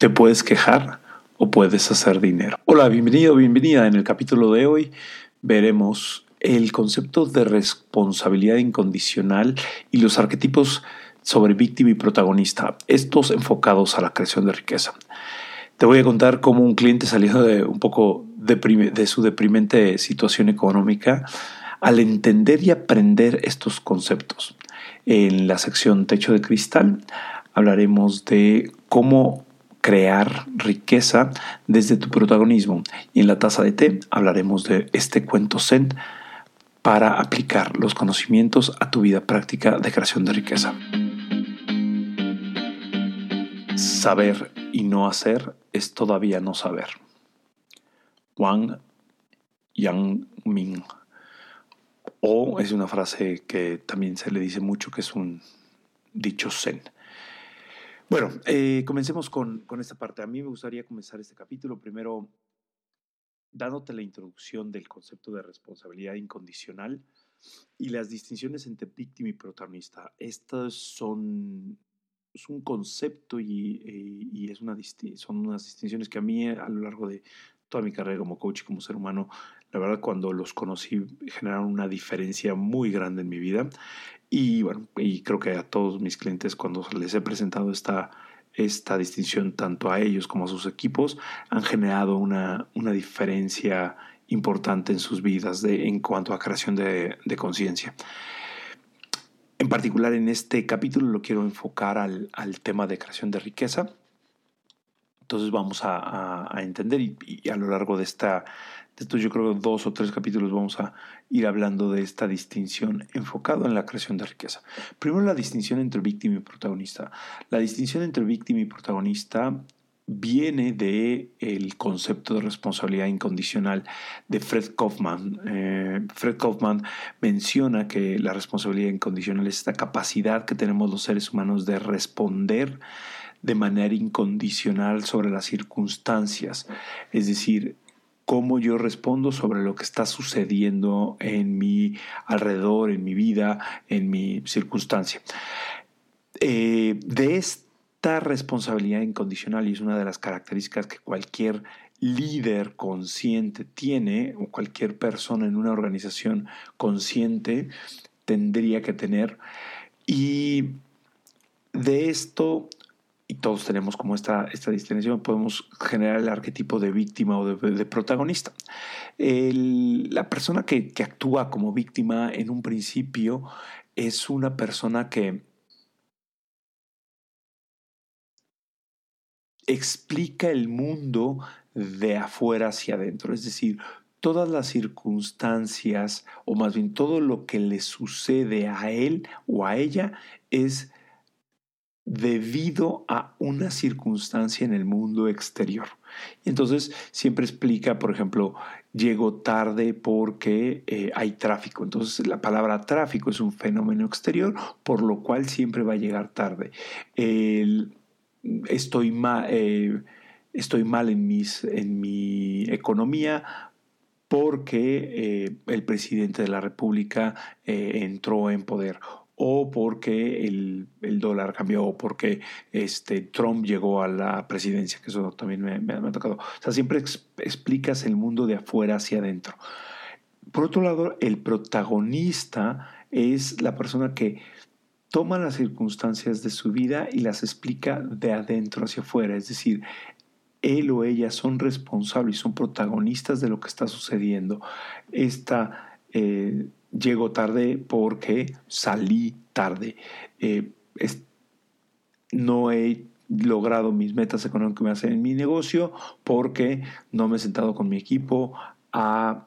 Te puedes quejar o puedes hacer dinero. Hola, bienvenido, bienvenida. En el capítulo de hoy veremos el concepto de responsabilidad incondicional y los arquetipos sobre víctima y protagonista, estos enfocados a la creación de riqueza. Te voy a contar cómo un cliente salió de un poco de su deprimente situación económica al entender y aprender estos conceptos. En la sección Techo de Cristal hablaremos de cómo crear riqueza desde tu protagonismo. Y en la taza de té hablaremos de este cuento Zen para aplicar los conocimientos a tu vida práctica de creación de riqueza. Saber y no hacer es todavía no saber. Wang Yang-ming. O es una frase que también se le dice mucho que es un dicho zen. Bueno, eh, comencemos con, esta parte. A mí me gustaría comenzar este capítulo primero dándote la introducción del concepto de responsabilidad incondicional y las distinciones entre víctima y protagonista. Estas son un concepto y, eh, y, es una, son unas distinciones que a mí a lo largo de toda mi carrera como coach y como ser humano, la verdad cuando los conocí generaron una diferencia muy grande en mi vida y bueno, y creo que a todos mis clientes cuando les he presentado esta, esta distinción tanto a ellos como a sus equipos han generado una, una diferencia importante en sus vidas de, en cuanto a creación de, de conciencia. En particular en este capítulo lo quiero enfocar al, al tema de creación de riqueza. Entonces vamos a, entender y, a lo largo de esta, esto yo creo dos o tres capítulos vamos a ir hablando de esta distinción enfocado en la creación de riqueza. Primero la distinción entre víctima y protagonista. La distinción entre víctima y protagonista viene de el concepto de responsabilidad incondicional de Fred Kaufman. Eh, Fred Kaufman menciona que la responsabilidad incondicional es esta capacidad que tenemos los seres humanos de responder de manera incondicional sobre las circunstancias. Es decir, cómo yo respondo sobre lo que está sucediendo en mi alrededor, en mi vida, en mi circunstancia. Eh, de esta responsabilidad incondicional, y es una de las características que cualquier líder consciente tiene, o cualquier persona en una organización consciente tendría que tener, y de esto y todos tenemos como esta, esta distinción, podemos generar el arquetipo de víctima o de, protagonista. la persona que, que, actúa como víctima en un principio es una persona que explica el mundo de afuera hacia adentro, es decir, todas las circunstancias, o más bien todo lo que le sucede a él o a ella es debido a una circunstancia en el mundo exterior. Y entonces siempre explica, por ejemplo, llego tarde porque eh, hay tráfico. Entonces la palabra tráfico es un fenómeno exterior, por lo cual siempre va a llegar tarde. estoy, mal, eh, estoy mal en mi economía porque eh, el presidente de la República entró en poder o porque el, dólar cambió, o porque este, Trump llegó a la presidencia, que eso también me, ha tocado. O sea, siempre explicas el mundo de afuera hacia adentro. Por otro lado, el protagonista es la persona que toma las circunstancias de su vida y las explica de adentro hacia afuera, es decir, él o ella son responsables, son protagonistas de lo que está sucediendo. Esta eh, llego tarde porque salí tarde. Eh, no he logrado mis metas económicas en mi negocio porque no me he sentado con mi equipo a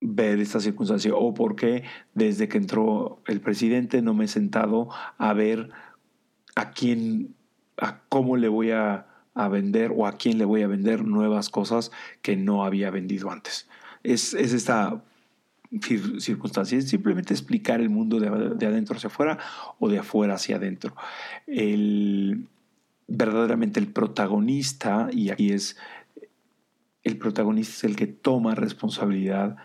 ver esta circunstancia o porque desde que entró el presidente no me he sentado a ver a quién, a cómo le voy a, a vender o a quién le voy a vender nuevas cosas que no había vendido antes. Es, es esta circunstancias, es simplemente explicar el mundo de, adentro hacia afuera o de afuera hacia adentro. El, verdaderamente el protagonista, y aquí es, el protagonista es el que toma responsabilidad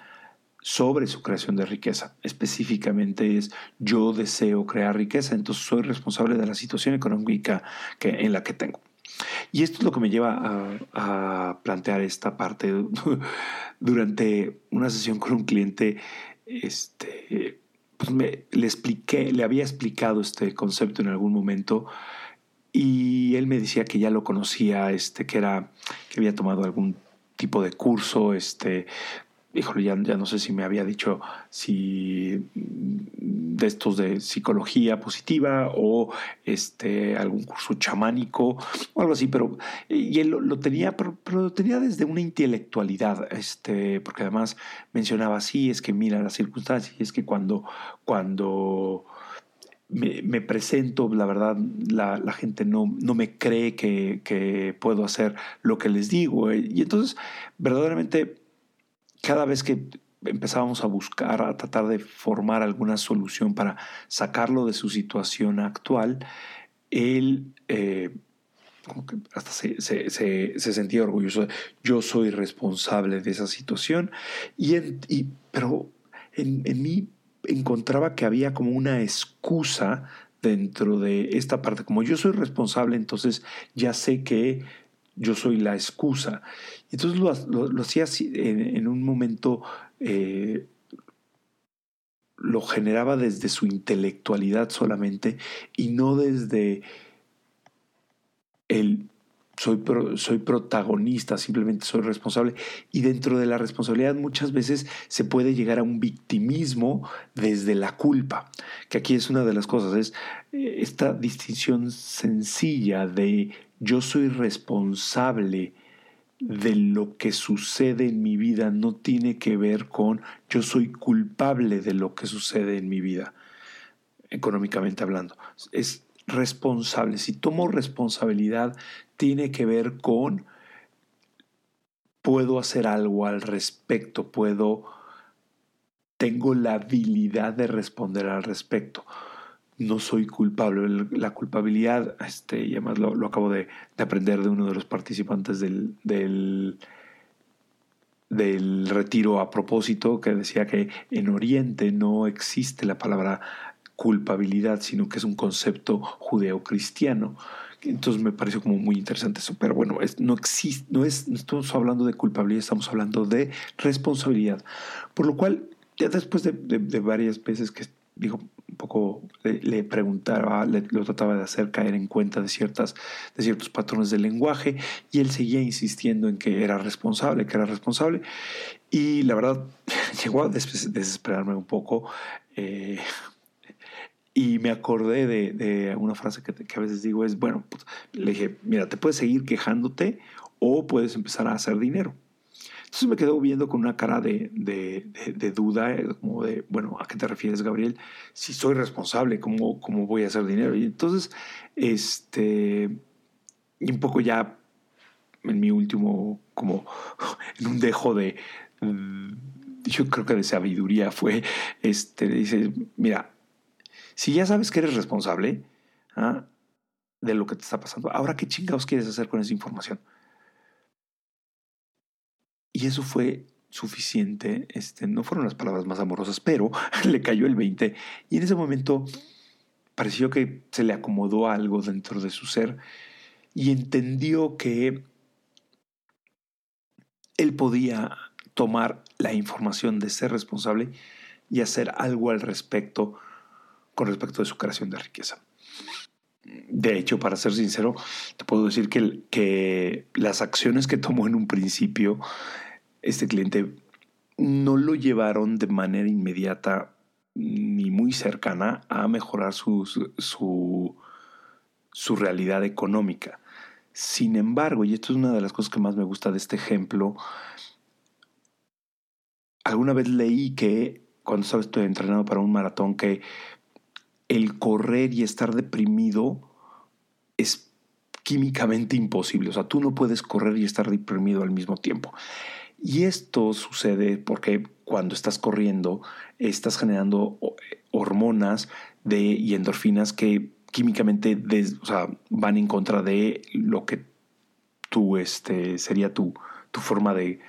sobre su creación de riqueza. Específicamente es yo deseo crear riqueza, entonces soy responsable de la situación económica que, en la que tengo. Y esto es lo que me lleva a, plantear esta parte. Durante una sesión con un cliente, este, pues le expliqué, le había explicado este concepto en algún momento y él me decía que ya lo conocía, este, que era, que había tomado algún tipo de curso, este, híjole, ya, ya no sé si me había dicho si de estos de psicología positiva o este algún curso chamánico o algo así, pero y él lo, tenía, pero, lo tenía desde una intelectualidad, este, porque además mencionaba así, es que mira las circunstancias, es que cuando, cuando me, presento, la verdad, la, la, gente no, no me cree que, que puedo hacer lo que les digo. Y entonces, verdaderamente cada vez que empezábamos a buscar, a tratar de formar alguna solución para sacarlo de su situación actual, él eh, hasta se, sentía orgulloso. Yo soy responsable de esa situación, y, pero en, en mí encontraba que había como una excusa dentro de esta parte. Como yo soy responsable, entonces ya sé que yo soy la excusa. Entonces lo, lo, hacía en, un momento, eh, lo generaba desde su intelectualidad solamente y no desde el soy, soy protagonista, simplemente soy responsable. Y dentro de la responsabilidad muchas veces se puede llegar a un victimismo desde la culpa, que aquí es una de las cosas, es eh, esta distinción sencilla de yo soy responsable de lo que sucede en mi vida, no tiene que ver con yo soy culpable de lo que sucede en mi vida, económicamente hablando. Es responsable. Si tomo responsabilidad, tiene que ver con puedo hacer algo al respecto, puedo, tengo la habilidad de responder al respecto. No soy culpable. La culpabilidad, este, y además lo, acabo de, aprender de uno de los participantes del, del, del retiro a propósito, que decía que en Oriente no existe la palabra culpabilidad, sino que es un concepto judeocristiano. Entonces me pareció como muy interesante eso. Pero bueno, no existe, no es, no estamos hablando de culpabilidad, estamos hablando de responsabilidad. Por lo cual, ya después de, varias veces que digo, un poco le, preguntaba, lo trataba de hacer caer en cuenta de, ciertas, de ciertos patrones del lenguaje y él seguía insistiendo en que era responsable, que era responsable. Y la verdad, llegó a desesperarme un poco. Eh, y me acordé de, una frase que, a veces digo, es, bueno, pues, le dije, mira, te puedes seguir quejándote o puedes empezar a hacer dinero. Entonces me quedó viendo con una cara de, duda, eh, como de, bueno, ¿a qué te refieres, Gabriel? Si soy responsable, ¿cómo, cómo voy a hacer dinero? Y entonces, este, y un poco ya en mi último, como en un dejo de, yo creo que de sabiduría fue, este, dice, mira, si ya sabes que eres responsable ¿ah? de lo que te está pasando, ahora qué chingados quieres hacer con esa información. Y eso fue suficiente. Este, no fueron las palabras más amorosas, pero le cayó el 20. Y en ese momento pareció que se le acomodó algo dentro de su ser y entendió que él podía tomar la información de ser responsable y hacer algo al respecto con respecto de su creación de riqueza. De hecho, para ser sincero, te puedo decir que, que las acciones que tomó en un principio este cliente no lo llevaron de manera inmediata ni muy cercana a mejorar su, su, su realidad económica. Sin embargo, y esto es una de las cosas que más me gusta de este ejemplo, alguna vez leí que cuando estaba entrenando para un maratón que el correr y estar deprimido es químicamente imposible. O sea, tú no puedes correr y estar deprimido al mismo tiempo. Y esto sucede porque cuando estás corriendo estás generando hormonas de, y endorfinas que químicamente van en contra de lo que tú, este, sería tu, tu forma de,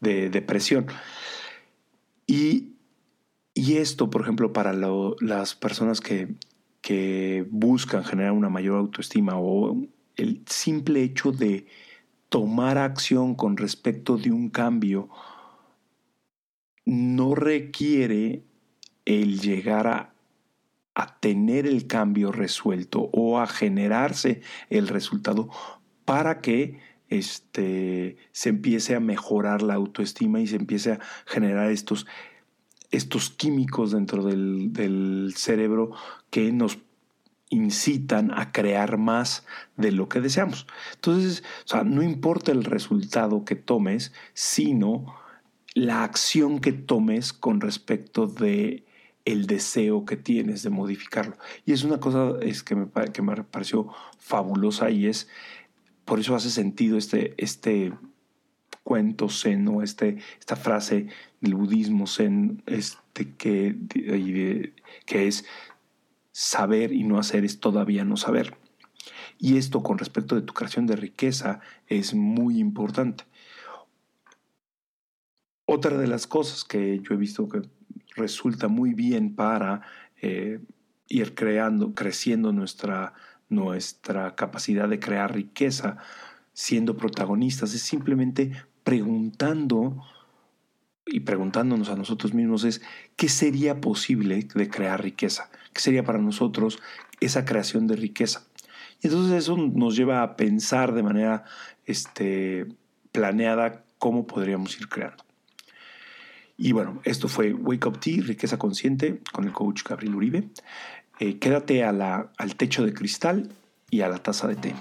de depresión. Y y esto, por ejemplo, para las personas que, que buscan generar una mayor autoestima o el simple hecho de tomar acción con respecto de un cambio no requiere el llegar a, tener el cambio resuelto o a generarse el resultado para que este, se empiece a mejorar la autoestima y se empiece a generar estos, estos químicos dentro del, del cerebro que nos incitan a crear más de lo que deseamos. Entonces, o sea, no importa el resultado que tomes, sino la acción que tomes con respecto de el deseo que tienes de modificarlo. Y es una cosa es que, me, que me pareció fabulosa y es, por eso hace sentido este, este cuento zen o este, esta frase del budismo zen este, que, que es saber y no hacer es todavía no saber. Y esto con respecto de tu creación de riqueza es muy importante. Otra de las cosas que yo he visto que resulta muy bien para eh, ir creando, creciendo nuestra, nuestra capacidad de crear riqueza, siendo protagonistas, es simplemente preguntando y preguntándonos a nosotros mismos es qué sería posible de crear riqueza, qué sería para nosotros esa creación de riqueza. Y entonces eso nos lleva a pensar de manera este, planeada cómo podríamos ir creando. Y bueno, esto fue Wake Up Tea, Riqueza Consciente, con el coach Gabriel Uribe. Eh, quédate al techo de cristal y a la taza de té.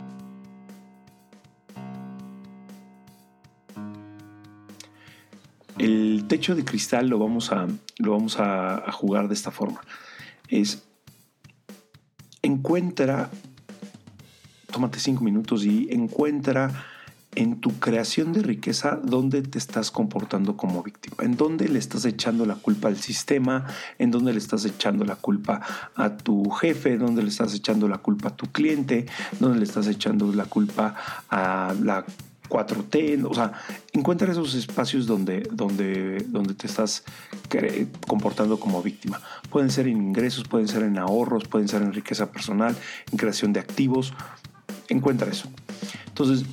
El techo de cristal lo vamos a, lo vamos a, jugar de esta forma. Es encuentra, tómate cinco minutos y encuentra en tu creación de riqueza dónde te estás comportando como víctima, en dónde le estás echando la culpa al sistema, en dónde le estás echando la culpa a tu jefe, dónde le estás echando la culpa a tu cliente, dónde le estás echando la culpa a la 4T, o sea, encuentra esos espacios donde, donde, donde te estás comportando como víctima. Pueden ser en ingresos, pueden ser en ahorros, pueden ser en riqueza personal, en creación de activos. Encuentra eso. Entonces,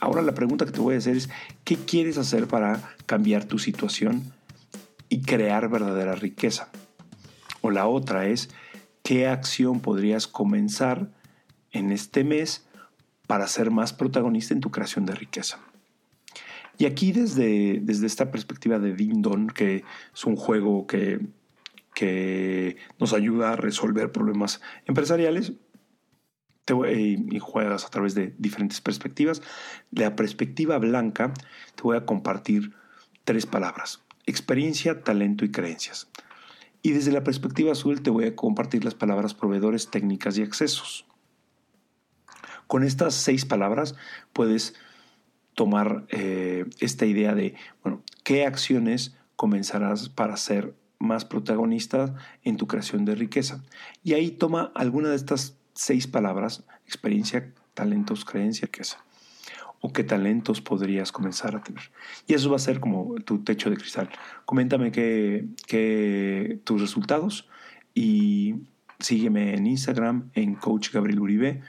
ahora la pregunta que te voy a hacer es, ¿qué quieres hacer para cambiar tu situación y crear verdadera riqueza? O la otra es, ¿qué acción podrías comenzar en este mes para ser más protagonista en tu creación de riqueza. Y aquí desde, desde esta perspectiva de Ding que es un juego que, que nos ayuda a resolver problemas empresariales, te, y juegas a través de diferentes perspectivas. La perspectiva blanca te voy a compartir tres palabras, experiencia, talento y creencias. Y desde la perspectiva azul te voy a compartir las palabras proveedores, técnicas y accesos. Con estas seis palabras puedes tomar eh, esta idea de, bueno, ¿qué acciones comenzarás para ser más protagonista en tu creación de riqueza? Y ahí toma alguna de estas seis palabras, experiencia, talentos, creencia, riqueza. O qué talentos podrías comenzar a tener. Y eso va a ser como tu techo de cristal. Coméntame qué, tus resultados y sígueme en Instagram en Coach Gabriel Uribe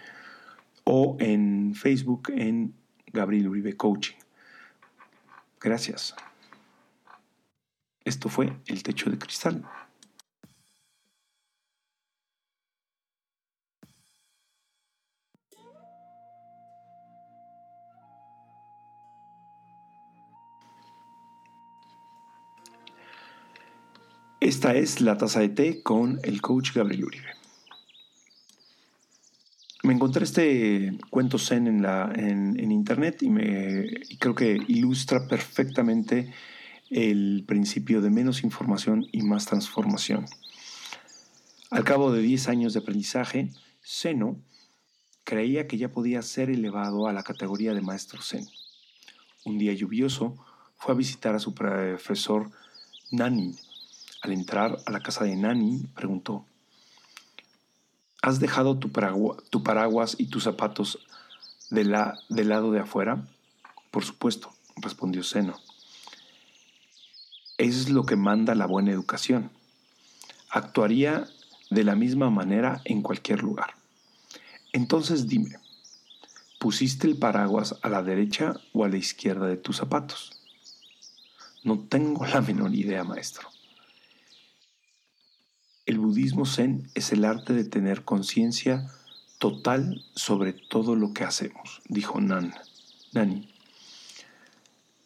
o en Facebook en Gabriel Uribe Coaching. Gracias. Esto fue El Techo de Cristal. Esta es la taza de té con el coach Gabriel Uribe. Me encontré este cuento zen en, la, en, internet y, me, creo que ilustra perfectamente el principio de menos información y más transformación. Al cabo de 10 años de aprendizaje, Seno creía que ya podía ser elevado a la categoría de maestro zen. Un día lluvioso fue a visitar a su profesor Nani. Al entrar a la casa de Nani, preguntó, ¿Has dejado tu, paraguas y tus zapatos de la, del lado de afuera? Por supuesto, respondió Seno. Es lo que manda la buena educación. Actuaría de la misma manera en cualquier lugar. Entonces dime, ¿Pusiste el paraguas a la derecha o a la izquierda de tus zapatos? No tengo la menor idea, maestro. El budismo zen es el arte de tener conciencia total sobre todo lo que hacemos, dijo Nan, Nani.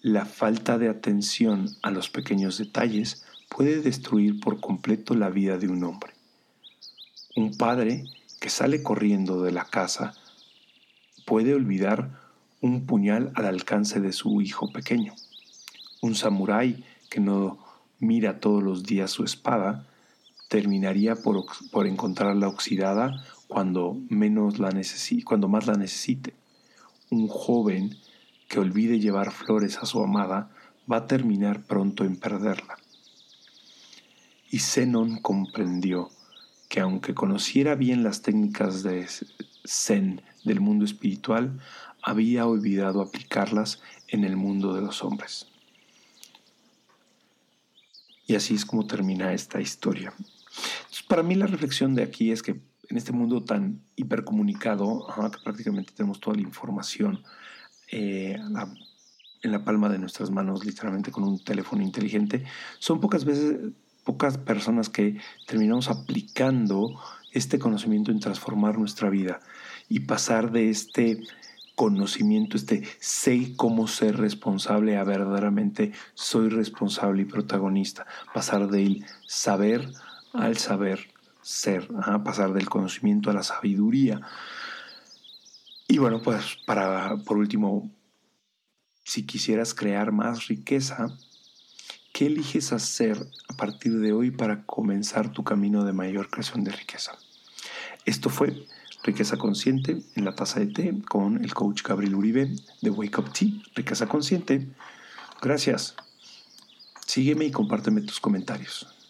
La falta de atención a los pequeños detalles puede destruir por completo la vida de un hombre. Un padre que sale corriendo de la casa puede olvidar un puñal al alcance de su hijo pequeño. Un samurái que no mira todos los días su espada terminaría por, por encontrarla oxidada cuando, menos la cuando más la necesite. Un joven que olvide llevar flores a su amada va a terminar pronto en perderla. Y Zenon comprendió que aunque conociera bien las técnicas de Zen del mundo espiritual, había olvidado aplicarlas en el mundo de los hombres. Y así es como termina esta historia. Para mí la reflexión de aquí es que en este mundo tan hipercomunicado, que prácticamente tenemos toda la información eh, en la palma de nuestras manos, literalmente con un teléfono inteligente, son pocas veces, pocas personas que terminamos aplicando este conocimiento en transformar nuestra vida y pasar de este conocimiento, este sé cómo ser responsable a verdaderamente soy responsable y protagonista, pasar del saber al saber ser, pasar del conocimiento a la sabiduría. Y bueno, pues para, por último, si quisieras crear más riqueza, ¿qué eliges hacer a partir de hoy para comenzar tu camino de mayor creación de riqueza? Esto fue Riqueza Consciente en la taza de té con el coach Gabriel Uribe de Wake Up Tea, Riqueza Consciente. Gracias. Sígueme y compárteme tus comentarios.